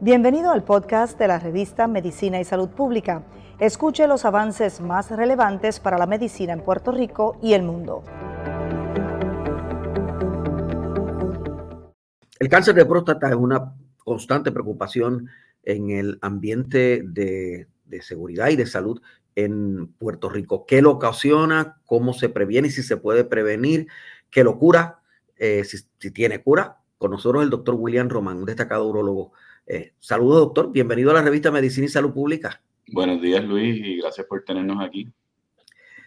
Bienvenido al podcast de la revista Medicina y Salud Pública. Escuche los avances más relevantes para la medicina en Puerto Rico y el mundo. El cáncer de próstata es una constante preocupación en el ambiente de, seguridad y de salud en Puerto Rico. ¿Qué lo ocasiona? ¿Cómo se previene y si se puede prevenir? ¿Qué lo cura? Eh, si, si, tiene cura. Con nosotros el doctor William Román, un destacado urologo eh, saludos, doctor. Bienvenido a la revista Medicina y Salud Pública. Buenos días, Luis, y gracias por tenernos aquí.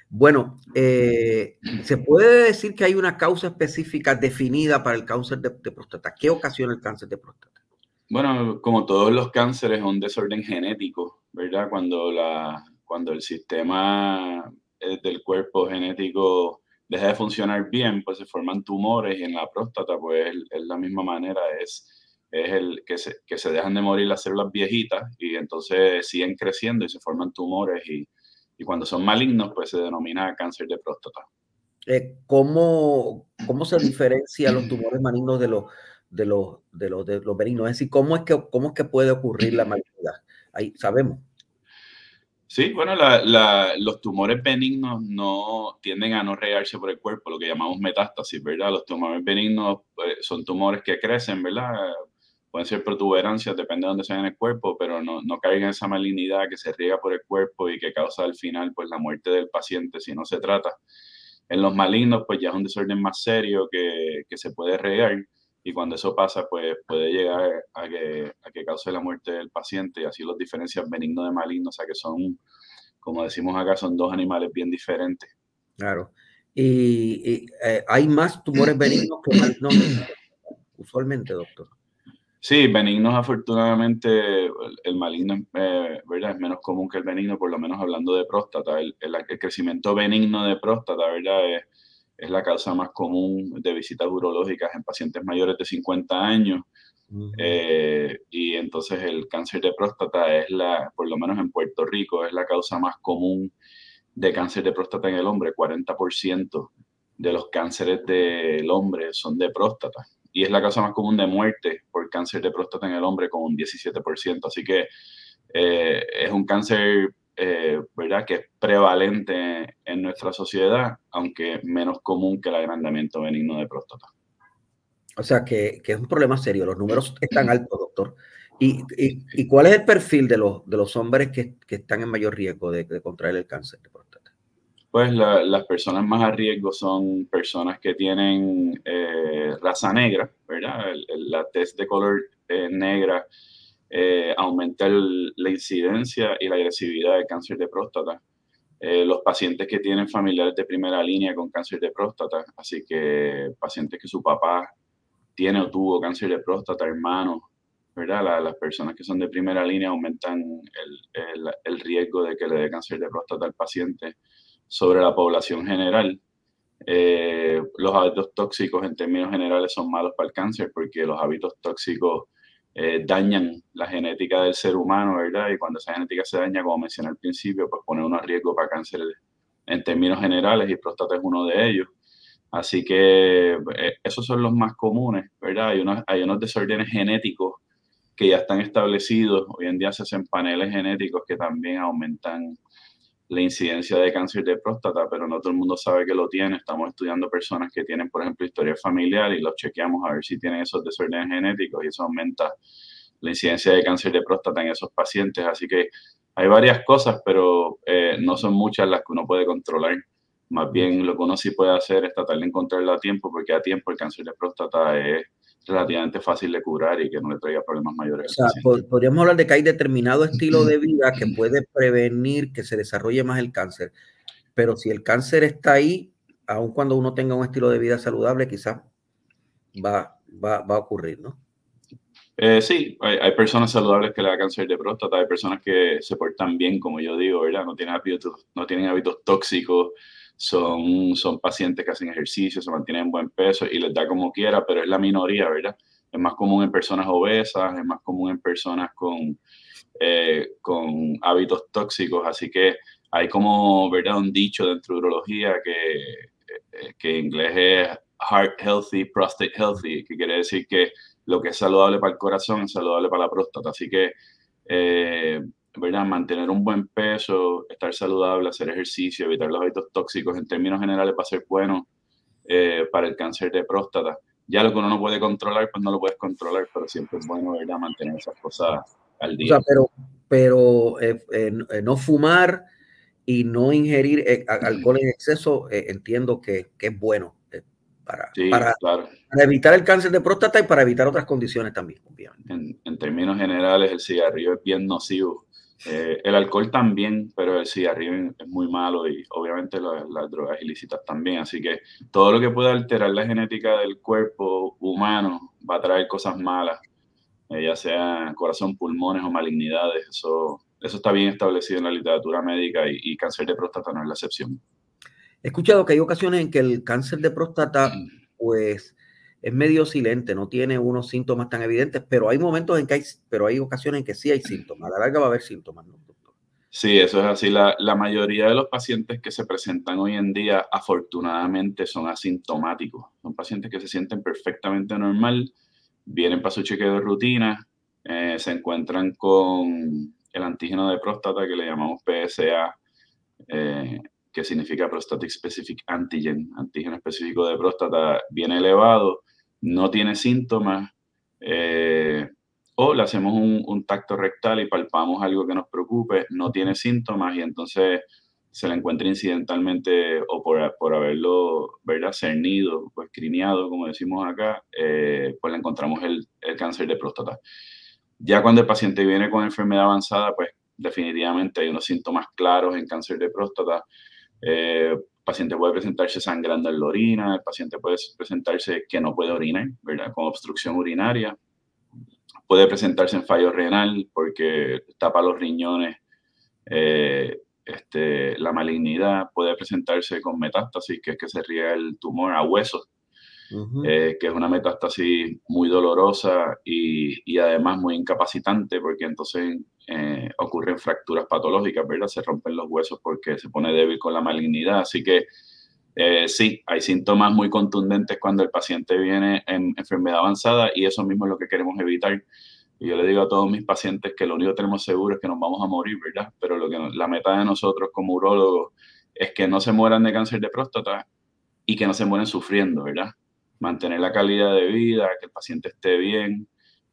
Bueno, eh, ¿se puede decir que hay una causa específica definida para el cáncer de, próstata? ¿Qué ocasiona el cáncer de próstata? Bueno, como todos los cánceres, es un desorden genético, ¿verdad? Cuando, la, cuando el sistema del cuerpo genético deja de funcionar bien, pues se forman tumores y en la próstata, pues es la misma manera, es es el que se, que se dejan de morir las células viejitas y entonces siguen creciendo y se forman tumores y, y cuando son malignos pues se denomina cáncer de próstata. Eh, ¿cómo, ¿Cómo se diferencia los tumores malignos de los, de los, de los, de los benignos? Es decir, ¿cómo es, que, ¿cómo es que puede ocurrir la malignidad? Ahí sabemos. Sí, bueno, la, la, los tumores benignos no tienden a no regarse por el cuerpo, lo que llamamos metástasis, ¿verdad? Los tumores benignos pues, son tumores que crecen, ¿verdad? pueden ser protuberancias, depende de dónde sean en el cuerpo, pero no, no caiga en esa malignidad que se riega por el cuerpo y que causa al final pues la muerte del paciente si no se trata. En los malignos pues ya es un desorden más serio que, que se puede regar y cuando eso pasa pues puede llegar a que, a que cause la muerte del paciente y así los diferencias benignos de malignos, o sea que son, como decimos acá, son dos animales bien diferentes. Claro. Y, eh, hay más tumores benignos que malignos usualmente, doctor. Sí, benignos afortunadamente, el, maligno eh, ¿verdad? es menos común que el benigno, por lo menos hablando de próstata. El, crecimiento benigno de próstata ¿verdad? Es, es, la causa más común de visitas urológicas en pacientes mayores de 50 años. Eh, y entonces el cáncer de próstata es la, por lo menos en Puerto Rico, es la causa más común de cáncer de próstata en el hombre. 40% de los cánceres del hombre son de próstata y es la causa más común de muerte por cáncer de próstata en el hombre con un 17%. Así que eh, es un cáncer, eh, ¿verdad?, que es prevalente en nuestra sociedad, aunque menos común que el agrandamiento benigno de próstata. O sea, que, que es un problema serio. Los números están altos, doctor. ¿Y, y, y cuál es el perfil de los, de los hombres que, que están en mayor riesgo de, de contraer el cáncer de próstata? Pues las personas más a riesgo son personas que tienen eh, raza negra, ¿verdad? la test de color eh, negra eh, aumenta la incidencia y la agresividad del cáncer de próstata. los pacientes que tienen familiares de primera línea con cáncer de próstata, así que pacientes que su papá tiene o tuvo cáncer de próstata, hermanos, ¿verdad? las personas que son de primera línea aumentan el, el, el riesgo de que le dé cáncer de próstata al paciente sobre la población general. Eh, los hábitos tóxicos en términos generales son malos para el cáncer porque los hábitos tóxicos eh, dañan la genética del ser humano, ¿verdad? Y cuando esa genética se daña, como mencioné al principio, pues pone unos riesgos para cáncer en términos generales y próstata es uno de ellos. Así que eh, esos son los más comunes, ¿verdad? Hay unos, hay unos desórdenes genéticos que ya están establecidos. Hoy en día se hacen paneles genéticos que también aumentan la incidencia de cáncer de próstata, pero no todo el mundo sabe que lo tiene. Estamos estudiando personas que tienen, por ejemplo, historia familiar y los chequeamos a ver si tienen esos desórdenes genéticos y eso aumenta la incidencia de cáncer de próstata en esos pacientes. Así que hay varias cosas, pero eh, no son muchas las que uno puede controlar. Más bien lo que uno sí puede hacer es tratar de encontrarlo a tiempo, porque a tiempo el cáncer de próstata es relativamente fácil de curar y que no le traiga problemas mayores. O sea, podríamos hablar de que hay determinado estilo de vida que puede prevenir que se desarrolle más el cáncer, pero si el cáncer está ahí, aun cuando uno tenga un estilo de vida saludable, quizás va, va, a ocurrir, ¿no? Eh, sí, hay, personas saludables que le da cáncer de próstata, hay personas que se portan bien, como yo digo, ¿verdad? No tienen hábitos, no tienen hábitos tóxicos, son, son pacientes que hacen ejercicio, se mantienen en buen peso y les da como quiera, pero es la minoría, ¿verdad? Es más común en personas obesas, es más común en personas con, eh, con hábitos tóxicos, así que hay como, ¿verdad? Un dicho dentro de urología que, eh, que en inglés es heart healthy, prostate healthy, que quiere decir que lo que es saludable para el corazón es saludable para la próstata. Así que, eh, ¿verdad? Mantener un buen peso, estar saludable, hacer ejercicio, evitar los hábitos tóxicos, en términos generales va a ser bueno eh, para el cáncer de próstata. Ya lo que uno no puede controlar, pues no lo puedes controlar, pero siempre es bueno, ¿verdad? Mantener esas cosas al día. O sea, pero, pero eh, no fumar y no ingerir alcohol en exceso, entiendo que, que es bueno para, evitar el cáncer de próstata y para evitar otras condiciones también, En, términos generales, el cigarrillo es bien nocivo. Eh, el alcohol también, pero el cigarrillo es muy malo y obviamente las, drogas ilícitas también. Así que todo lo que pueda alterar la genética del cuerpo humano va a traer cosas malas, eh, ya sea corazón, pulmones o malignidades. Eso, eso está bien establecido en la literatura médica y cáncer de próstata no es la excepción. He escuchado que hay ocasiones en que el cáncer de próstata, pues, es medio silente, no tiene unos síntomas tan evidentes, pero hay momentos en que hay, pero hay ocasiones en que sí hay síntomas. A la larga va a haber síntomas, ¿no, doctor? Sí, eso es así. La, la mayoría de los pacientes que se presentan hoy en día, afortunadamente, son asintomáticos. Son pacientes que se sienten perfectamente normal, vienen para su chequeo de rutina, eh, se encuentran con el antígeno de próstata que le llamamos PSA. Eh, que significa Prostatic Specific Antigen, antígeno específico de próstata bien elevado, no tiene síntomas, eh, o le hacemos un, tacto rectal y palpamos algo que nos preocupe, no tiene síntomas y entonces se le encuentra incidentalmente o por, por haberlo ¿verdad? cernido o escrineado, como decimos acá, eh, pues le encontramos el, el cáncer de próstata. Ya cuando el paciente viene con enfermedad avanzada, pues definitivamente hay unos síntomas claros en cáncer de próstata. Eh, paciente puede presentarse sangrando en la orina, el paciente puede presentarse que no puede orinar, ¿verdad? Con obstrucción urinaria. Puede presentarse en fallo renal porque tapa los riñones, eh, este, la malignidad. Puede presentarse con metástasis, que es que se riega el tumor a huesos, eh, que es una metástasis muy dolorosa y, y, además muy incapacitante porque entonces eh, ocurren fracturas patológicas, ¿verdad? Se rompen los huesos porque se pone débil con la malignidad. Así que eh, sí, hay síntomas muy contundentes cuando el paciente viene en enfermedad avanzada y eso mismo es lo que queremos evitar. Y yo le digo a todos mis pacientes que lo único que tenemos seguro es que nos vamos a morir, ¿verdad? Pero lo que la meta de nosotros como urólogos es que no se mueran de cáncer de próstata y que no se mueran sufriendo, ¿verdad? Mantener la calidad de vida, que el paciente esté bien,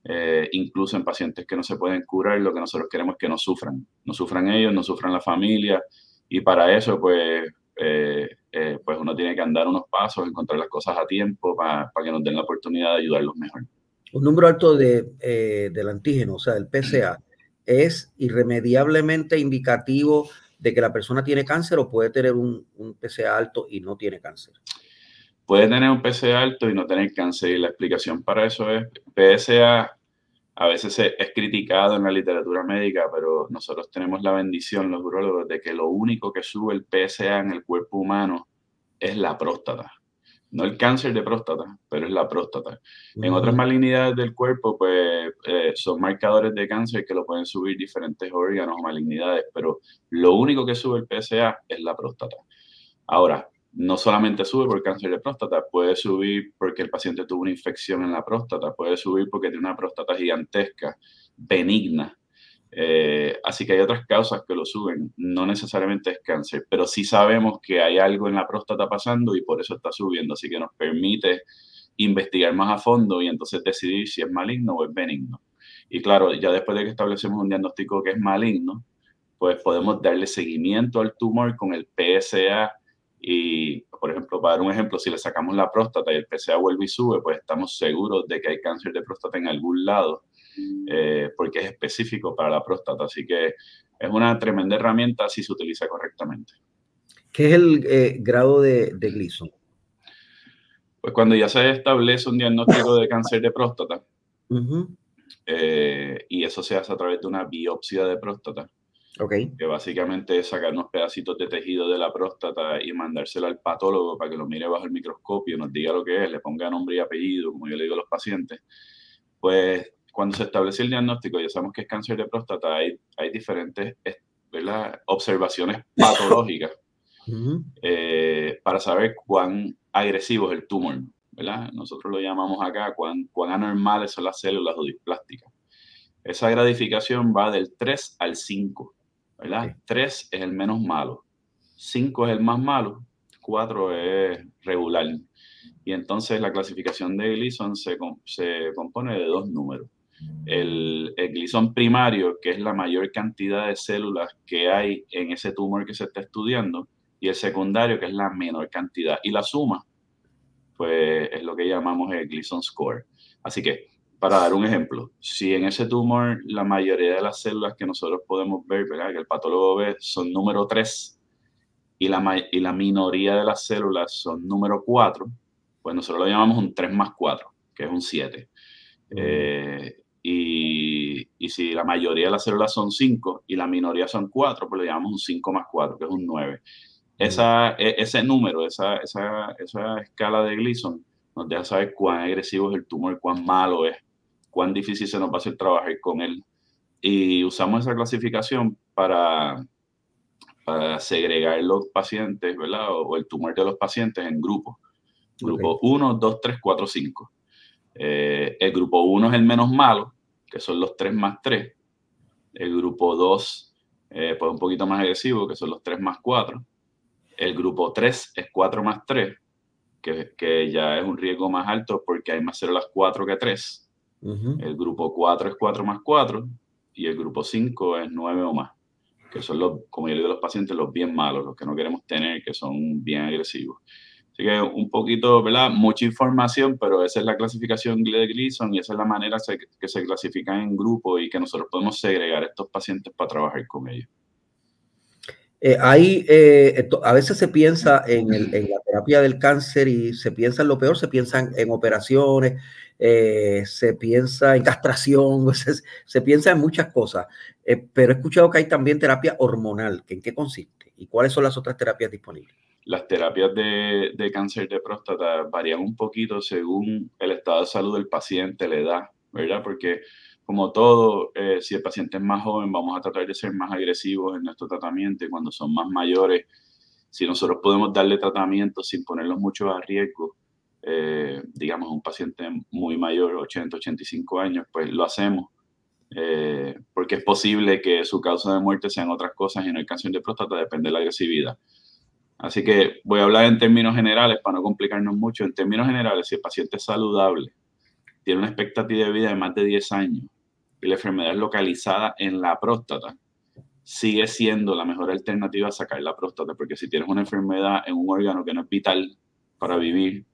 eh, incluso en pacientes que no se pueden curar, lo que nosotros queremos es que no sufran, no sufran ellos, no sufran la familia, y para eso, pues, eh, eh, pues uno tiene que andar unos pasos, encontrar las cosas a tiempo para, que nos den la oportunidad de ayudarlos mejor. Un número alto de, del antígeno, o sea, del PSA, ¿es irremediablemente indicativo de que la persona tiene cáncer o puede tener un, un PSA alto y no tiene cáncer? Puede tener un PSA alto y no tener cáncer. Y la explicación para eso es, PSA a veces es criticado en la literatura médica, pero nosotros tenemos la bendición, los urólogos, de que lo único que sube el PSA en el cuerpo humano es la próstata. No el cáncer de próstata, pero es la próstata. En otras malignidades del cuerpo, pues eh, son marcadores de cáncer que lo pueden subir diferentes órganos o malignidades, pero lo único que sube el PSA es la próstata. Ahora, no solamente sube por cáncer de próstata, puede subir porque el paciente tuvo una infección en la próstata, puede subir porque tiene una próstata gigantesca, benigna. Eh, así que hay otras causas que lo suben, no necesariamente es cáncer, pero sí sabemos que hay algo en la próstata pasando y por eso está subiendo, así que nos permite investigar más a fondo y entonces decidir si es maligno o es benigno. Y claro, ya después de que establecemos un diagnóstico que es maligno, pues podemos darle seguimiento al tumor con el PSA y, por ejemplo, para dar un ejemplo, si le sacamos la próstata y el PSA vuelve y sube, pues estamos seguros de que hay cáncer de próstata en algún lado, eh, porque es específico para la próstata. Así que es una tremenda herramienta si se utiliza correctamente. ¿Qué es el eh, grado de, de Gleason? Pues cuando ya se establece un diagnóstico de cáncer de próstata, eh, y eso se hace a través de una biopsia de próstata, que básicamente es sacar unos pedacitos de tejido de la próstata y mandárselo al patólogo para que lo mire bajo el microscopio, nos diga lo que es, le ponga nombre y apellido, como yo le digo a los pacientes. Pues cuando se establece el diagnóstico, ya sabemos que es cáncer de próstata, hay, hay diferentes observaciones patológicas eh, para saber cuán agresivo es el tumor. ¿verdad? Nosotros lo llamamos acá cuán, cuán anormales son las células plásticas. Esa gradificación va del 3 al 5, ¿verdad? 3 es el menos malo, 5 es el más malo, 4 es regular. Y entonces la clasificación de Gleason se, se compone de dos números. El, el Gleason primario, que es la mayor cantidad de células que hay en ese tumor que se está estudiando, y el secundario, que es la menor cantidad. Y la suma, pues es lo que llamamos el Gleason score. Así que, para dar un ejemplo, si en ese tumor la mayoría de las células que nosotros podemos ver, ¿verdad? que el patólogo ve, son número 3 y la, y la minoría de las células son número 4, pues nosotros lo llamamos un 3 más 4, que es un 7. Eh, y, y, si la mayoría de las células son 5 y la minoría son 4, pues lo llamamos un 5 más 4, que es un 9. Esa, e, ese número, esa, esa, esa escala de Gleason nos deja saber cuán agresivo es el tumor, cuán malo es, cuán difícil se nos va a hacer trabajar con él. Y usamos esa clasificación para, para segregar los pacientes, ¿verdad? O, el tumor de los pacientes en grupos. Grupo 1, 2, 3, 4, 5. el grupo 1 es el menos malo, que son los 3 más 3. El grupo 2, eh, pues un poquito más agresivo, que son los 3 más 4 el grupo 3 es 4 más 3, que, que, ya es un riesgo más alto porque hay más células 4 que 3. El grupo 4 es 4 más 4 y el grupo 5 es 9 o más, que son los, como yo digo los pacientes, los bien malos, los que no queremos tener, que son bien agresivos. Así que un poquito, ¿verdad? Mucha información, pero esa es la clasificación de Gleason y esa es la manera que se clasifican en grupo y que nosotros podemos segregar estos pacientes para trabajar con ellos. Eh, ahí eh, a veces se piensa en, la terapia del cáncer y se piensa en lo peor, se piensa en, operaciones, eh, se piensa en castración, se, piensa en muchas cosas, pero he escuchado que hay también terapia hormonal. ¿En qué consiste? ¿Y cuáles son las otras terapias disponibles? Las terapias de, de cáncer de próstata varían un poquito según el estado de salud del paciente, la edad, ¿verdad? Porque como todo, eh, si el paciente es más joven, vamos a tratar de ser más agresivos en nuestro tratamiento y cuando son más mayores, si nosotros podemos darle tratamiento sin ponerlos mucho a riesgo, eh, digamos, un paciente muy mayor, 80, 85 años, pues lo hacemos, eh, porque es posible que su causa de muerte sean otras cosas y no el cáncer de próstata, depende de la agresividad. Así que voy a hablar en términos generales para no complicarnos mucho. En términos generales, si el paciente es saludable, tiene una expectativa de vida de más de 10 años y la enfermedad es localizada en la próstata, sigue siendo la mejor alternativa a sacar la próstata, porque si tienes una enfermedad en un órgano que no es vital para vivir,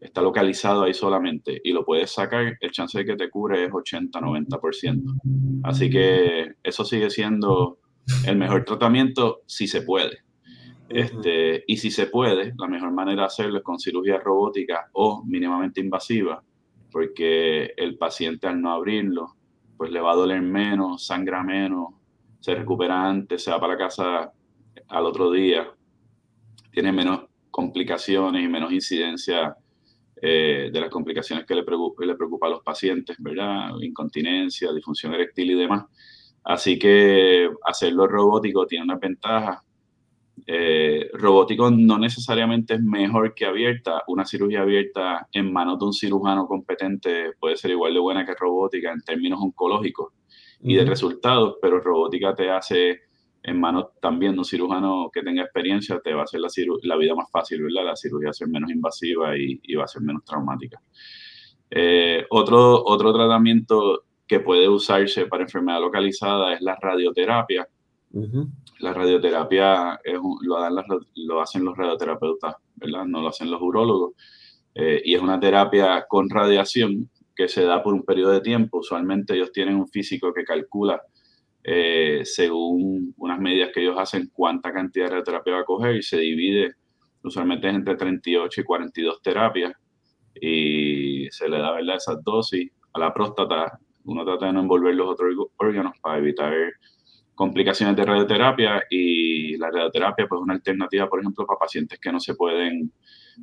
está localizado ahí solamente y lo puedes sacar, el chance de que te cure es 80-90%. Así que eso sigue siendo el mejor tratamiento si se puede. Este, y si se puede, la mejor manera de hacerlo es con cirugía robótica o mínimamente invasiva, porque el paciente al no abrirlo pues le va a doler menos, sangra menos, se recupera antes, se va para la casa al otro día, tiene menos complicaciones y menos incidencia eh, de las complicaciones que le, preocupa, le preocupa a los pacientes, ¿verdad? Incontinencia, disfunción eréctil y demás. Así que hacerlo robótico tiene una ventaja. Eh, robótico no necesariamente es mejor que abierta. Una cirugía abierta en manos de un cirujano competente puede ser igual de buena que robótica en términos oncológicos y de resultados, pero robótica te hace en manos también de un cirujano que tenga experiencia, te va a hacer la, la vida más fácil, ¿verdad? La cirugía va a ser menos invasiva y, va a ser menos traumática. Eh, otro, otro tratamiento que puede usarse para enfermedad localizada es la radioterapia. La radioterapia lo, dan lo, hacen los radioterapeutas, ¿verdad? No lo hacen los urólogos. Eh, y es una terapia con radiación que se da por un periodo de tiempo. Usualmente ellos tienen un físico que calcula, eh, según unas medidas que ellos hacen, cuánta cantidad de radioterapia va a coger y se divide, usualmente entre 38 y 42 terapias. Y se le da, ¿verdad? Esas dosis a la próstata. Uno trata de no envolver los otros órganos para evitar complicaciones de radioterapia y la radioterapia pues una alternativa, por ejemplo, para pacientes que no se pueden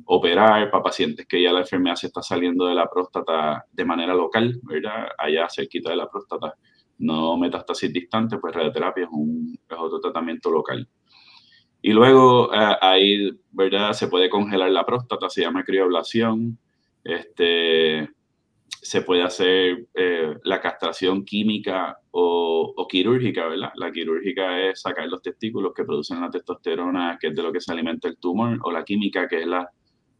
operar, para pacientes que ya la enfermedad se está saliendo de la próstata de manera local, ¿verdad? Allá cerquita de la próstata, no metástasis distante, pues radioterapia es, un, es otro tratamiento local. Y luego eh, ahí, ¿verdad? Se puede congelar la próstata, se llama crioblación. Este, se puede hacer eh, la castración química o, quirúrgica, ¿verdad? La quirúrgica es sacar los testículos que producen la testosterona, que es de lo que se alimenta el tumor, o la química, que es la,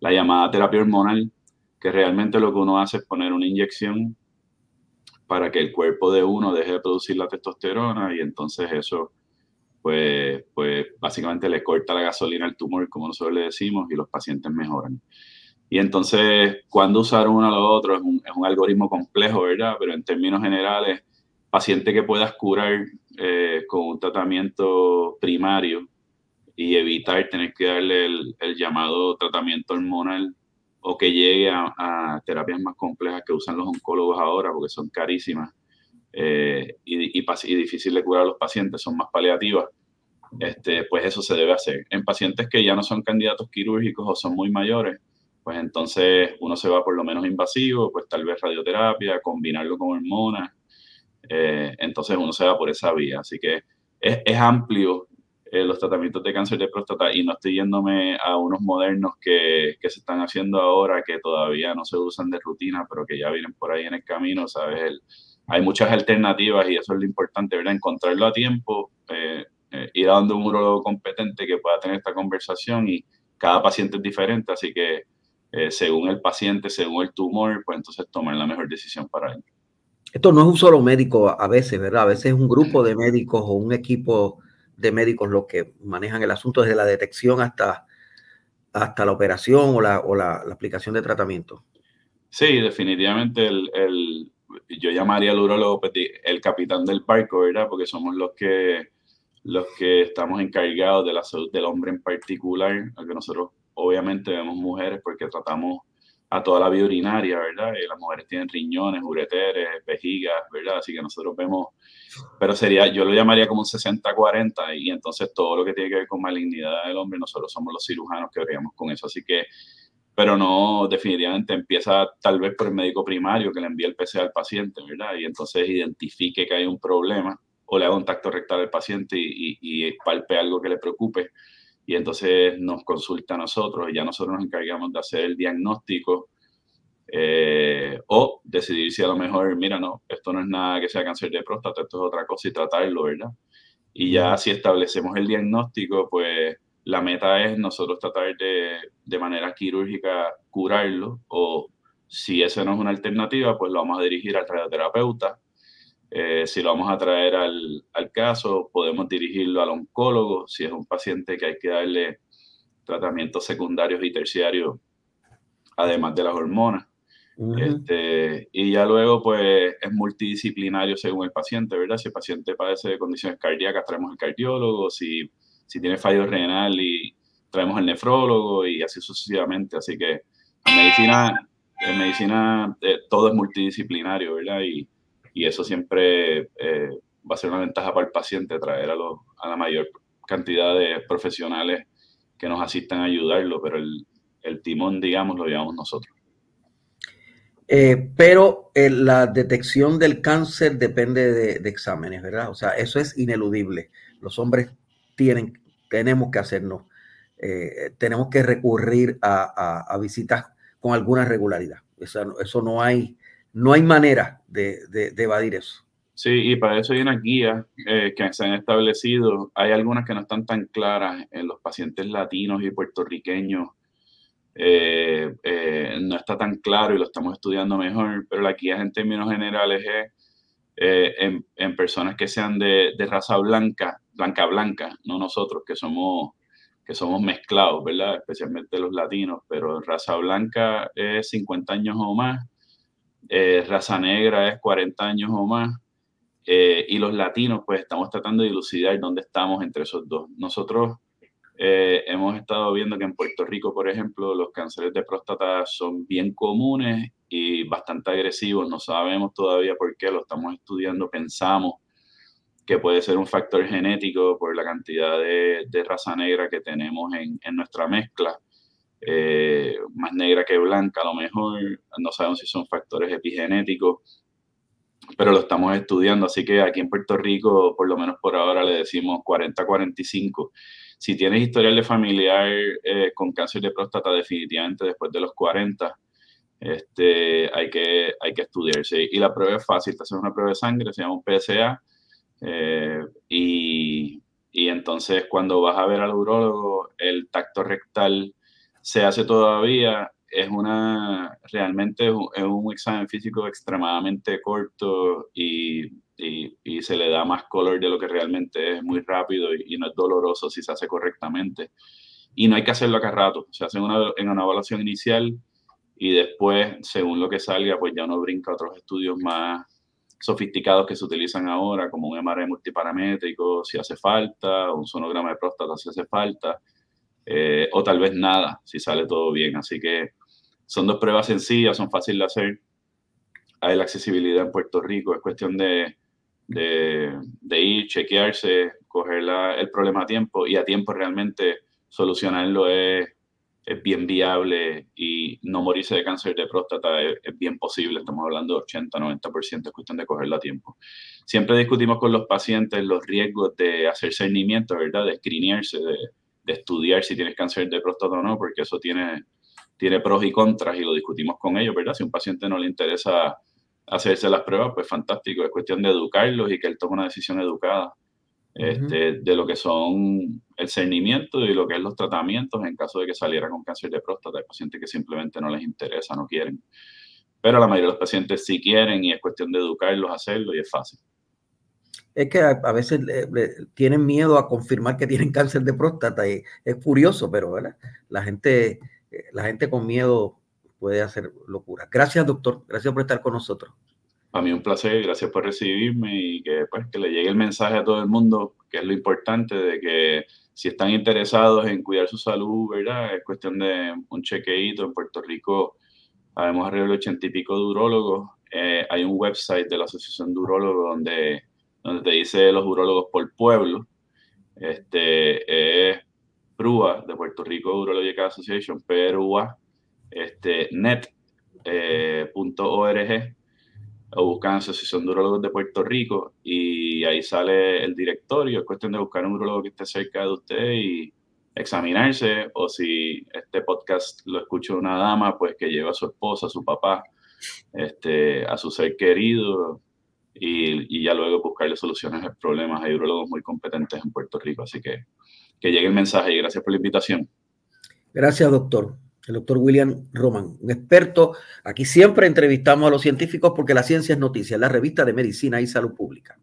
la llamada terapia hormonal, que realmente lo que uno hace es poner una inyección para que el cuerpo de uno deje de producir la testosterona y entonces eso, pues, pues básicamente le corta la gasolina al tumor, como nosotros le decimos, y los pacientes mejoran. Y entonces, cuando usar uno a lo otro es un, es un, algoritmo complejo, ¿verdad? Pero en términos generales, paciente que puedas curar eh, con un tratamiento primario y evitar tener que darle el, el llamado tratamiento hormonal o que llegue a, terapias más complejas que usan los oncólogos ahora porque son carísimas eh, y, y, y, difícil de curar a los pacientes, son más paliativas, este, pues eso se debe hacer. En pacientes que ya no son candidatos quirúrgicos o son muy mayores, pues entonces uno se va por lo menos invasivo, pues tal vez radioterapia, combinarlo con hormonas, eh, entonces uno se va por esa vía. Así que es, es amplio eh, los tratamientos de cáncer de próstata y no estoy yéndome a unos modernos que, que, se están haciendo ahora que todavía no se usan de rutina, pero que ya vienen por ahí en el camino, ¿sabes? El, hay muchas alternativas y eso es lo importante, ¿verdad? Encontrarlo a tiempo, eh, eh, ir a donde un urologo competente que pueda tener esta conversación y cada paciente es diferente, así que según el paciente, según el tumor, pues entonces tomar la mejor decisión para él. Esto no es un solo médico a veces, ¿verdad? A veces es un grupo de médicos o un equipo de médicos los que manejan el asunto desde la detección hasta, hasta la operación o la, o la, aplicación de tratamiento. Sí, definitivamente el, el, yo llamaría al urólogo pues, el capitán del barco, ¿verdad? Porque somos los que, los que estamos encargados de la salud del hombre en particular, aunque nosotros obviamente vemos mujeres porque tratamos a toda la vía urinaria, ¿verdad? Y las mujeres tienen riñones, ureteres, vejigas, ¿verdad? Así que nosotros vemos, pero sería, yo lo llamaría como un 60-40 y entonces todo lo que tiene que ver con malignidad del hombre, nosotros somos los cirujanos que veríamos con eso. Así que, pero no, definitivamente empieza tal vez por el médico primario que le envía el PC al paciente, ¿verdad? Y entonces identifique que hay un problema o le haga un tacto rectal al paciente y, y, y palpe algo que le preocupe y entonces nos consulta a nosotros y ya nosotros nos encargamos de hacer el diagnóstico eh, o decidir si a lo mejor, mira, no, esto no es nada que sea cáncer de próstata, esto es otra cosa y tratarlo, ¿verdad? Y ya si establecemos el diagnóstico, pues la meta es nosotros tratar de, de manera quirúrgica curarlo o si esa no es una alternativa, pues lo vamos a dirigir al radioterapeuta eh, si lo vamos a traer al, al, caso, podemos dirigirlo al oncólogo, si es un paciente que hay que darle tratamientos secundarios y terciarios, además de las hormonas. este, y ya luego, pues, es multidisciplinario según el paciente, ¿verdad? Si el paciente padece de condiciones cardíacas, traemos el cardiólogo, si, si tiene fallo renal y traemos el nefrólogo y así sucesivamente. Así que en medicina, en medicina eh, todo es multidisciplinario, ¿verdad? Y, y eso siempre eh, va a ser una ventaja para el paciente, traer a, a, la mayor cantidad de profesionales que nos asistan a ayudarlo, pero el, timón, digamos, lo llevamos nosotros. Eh, pero eh, la detección del cáncer depende de, exámenes, ¿verdad? O sea, eso es ineludible. Los hombres tienen, tenemos que hacernos, tenemos que recurrir a, visitas con alguna regularidad. Eso no hay, no hay manera de, de, evadir eso. Sí, y para eso hay unas guías eh, que se han establecido. Hay algunas que no están tan claras en los pacientes latinos y puertorriqueños. Eh, eh, no está tan claro y lo estamos estudiando mejor, pero la guía en términos generales es en, en, personas que sean de, de, raza blanca, blanca blanca, no nosotros que somos que somos mezclados, ¿verdad? Especialmente los latinos, pero raza blanca es 50 años o más eh, raza negra es 40 años o más, eh, y los latinos, pues estamos tratando de dilucidar dónde estamos entre esos dos. Nosotros eh, hemos estado viendo que en Puerto Rico, por ejemplo, los cánceres de próstata son bien comunes y bastante agresivos. No sabemos todavía por qué, lo estamos estudiando, pensamos que puede ser un factor genético por la cantidad de, raza negra que tenemos en, en nuestra mezcla eh, más negra que blanca a lo mejor, no sabemos si son factores epigenéticos, pero lo estamos estudiando, así que aquí en Puerto Rico, por lo menos por ahora, le decimos 40-45. Si tienes historial de familiar eh, con cáncer de próstata, definitivamente después de los 40, este, hay, que, hay que estudiarse. Y la prueba es fácil, te haces una prueba de sangre, se llama un PSA, eh, y, y, entonces cuando vas a ver al urólogo, el tacto rectal se hace todavía, es una, realmente es un, examen físico extremadamente corto y, y, se le da más color de lo que realmente es, muy rápido y, no es doloroso si se hace correctamente. Y no hay que hacerlo acá rato, se hace una, en una evaluación inicial y después, según lo que salga, pues ya uno brinca a otros estudios más sofisticados que se utilizan ahora, como un MRI multiparamétrico si hace falta, un sonograma de próstata si hace falta, eh, o tal vez nada, si sale todo bien. Así que son dos pruebas sencillas, son fáciles de hacer. Hay la accesibilidad en Puerto Rico, es cuestión de, de, ir, chequearse, coger el problema a tiempo y a tiempo realmente solucionarlo es es bien viable y no morirse de cáncer de próstata es, bien posible. Estamos hablando de 80, 90%, es cuestión de cogerlo a tiempo. Siempre discutimos con los pacientes los riesgos de hacer cernimiento, ¿verdad? De escrinearse, de, de, estudiar si tienes cáncer de próstata o no, porque eso tiene, tiene pros y contras y lo discutimos con ellos, ¿verdad? Si a un paciente no le interesa hacerse las pruebas, pues fantástico. Es cuestión de educarlos y que él tome una decisión educada este, de lo que son el cernimiento y lo que es los tratamientos en caso de que saliera con cáncer de próstata. Hay pacientes que simplemente no les interesa, no quieren. Pero la mayoría de los pacientes sí quieren y es cuestión de educarlos a hacerlo y es fácil. Es que a, veces tienen miedo a confirmar que tienen cáncer de próstata y es curioso, pero la gente, la gente con miedo puede hacer locura. Gracias, doctor. Gracias por estar con nosotros. Para mí un placer, gracias por recibirme y que, pues, que le llegue el mensaje a todo el mundo, que es lo importante de que si están interesados en cuidar su salud, ¿verdad? Es cuestión de un chequeíto. En Puerto Rico habemos alrededor de ochenta y pico de urólogos. Eh, hay un website de la Asociación de Urólogos donde, donde te dice los urólogos por pueblo. Este es PRUA, de Puerto Rico Urological Association, PRUA, este, net.org. Eh, o buscan Asociación de Urologos de Puerto Rico y ahí sale el directorio. Es cuestión de buscar un urologo que esté cerca de usted y examinarse. O si este podcast lo escucha una dama, pues que lleve a su esposa, a su papá, este, a su ser querido y, ya luego buscarle soluciones a problemas. Hay urologos muy competentes en Puerto Rico, así que que llegue el mensaje y gracias por la invitación. Gracias, doctor el doctor William Roman, un experto. Aquí siempre entrevistamos a los científicos porque la ciencia es noticia, la revista de Medicina y Salud Pública.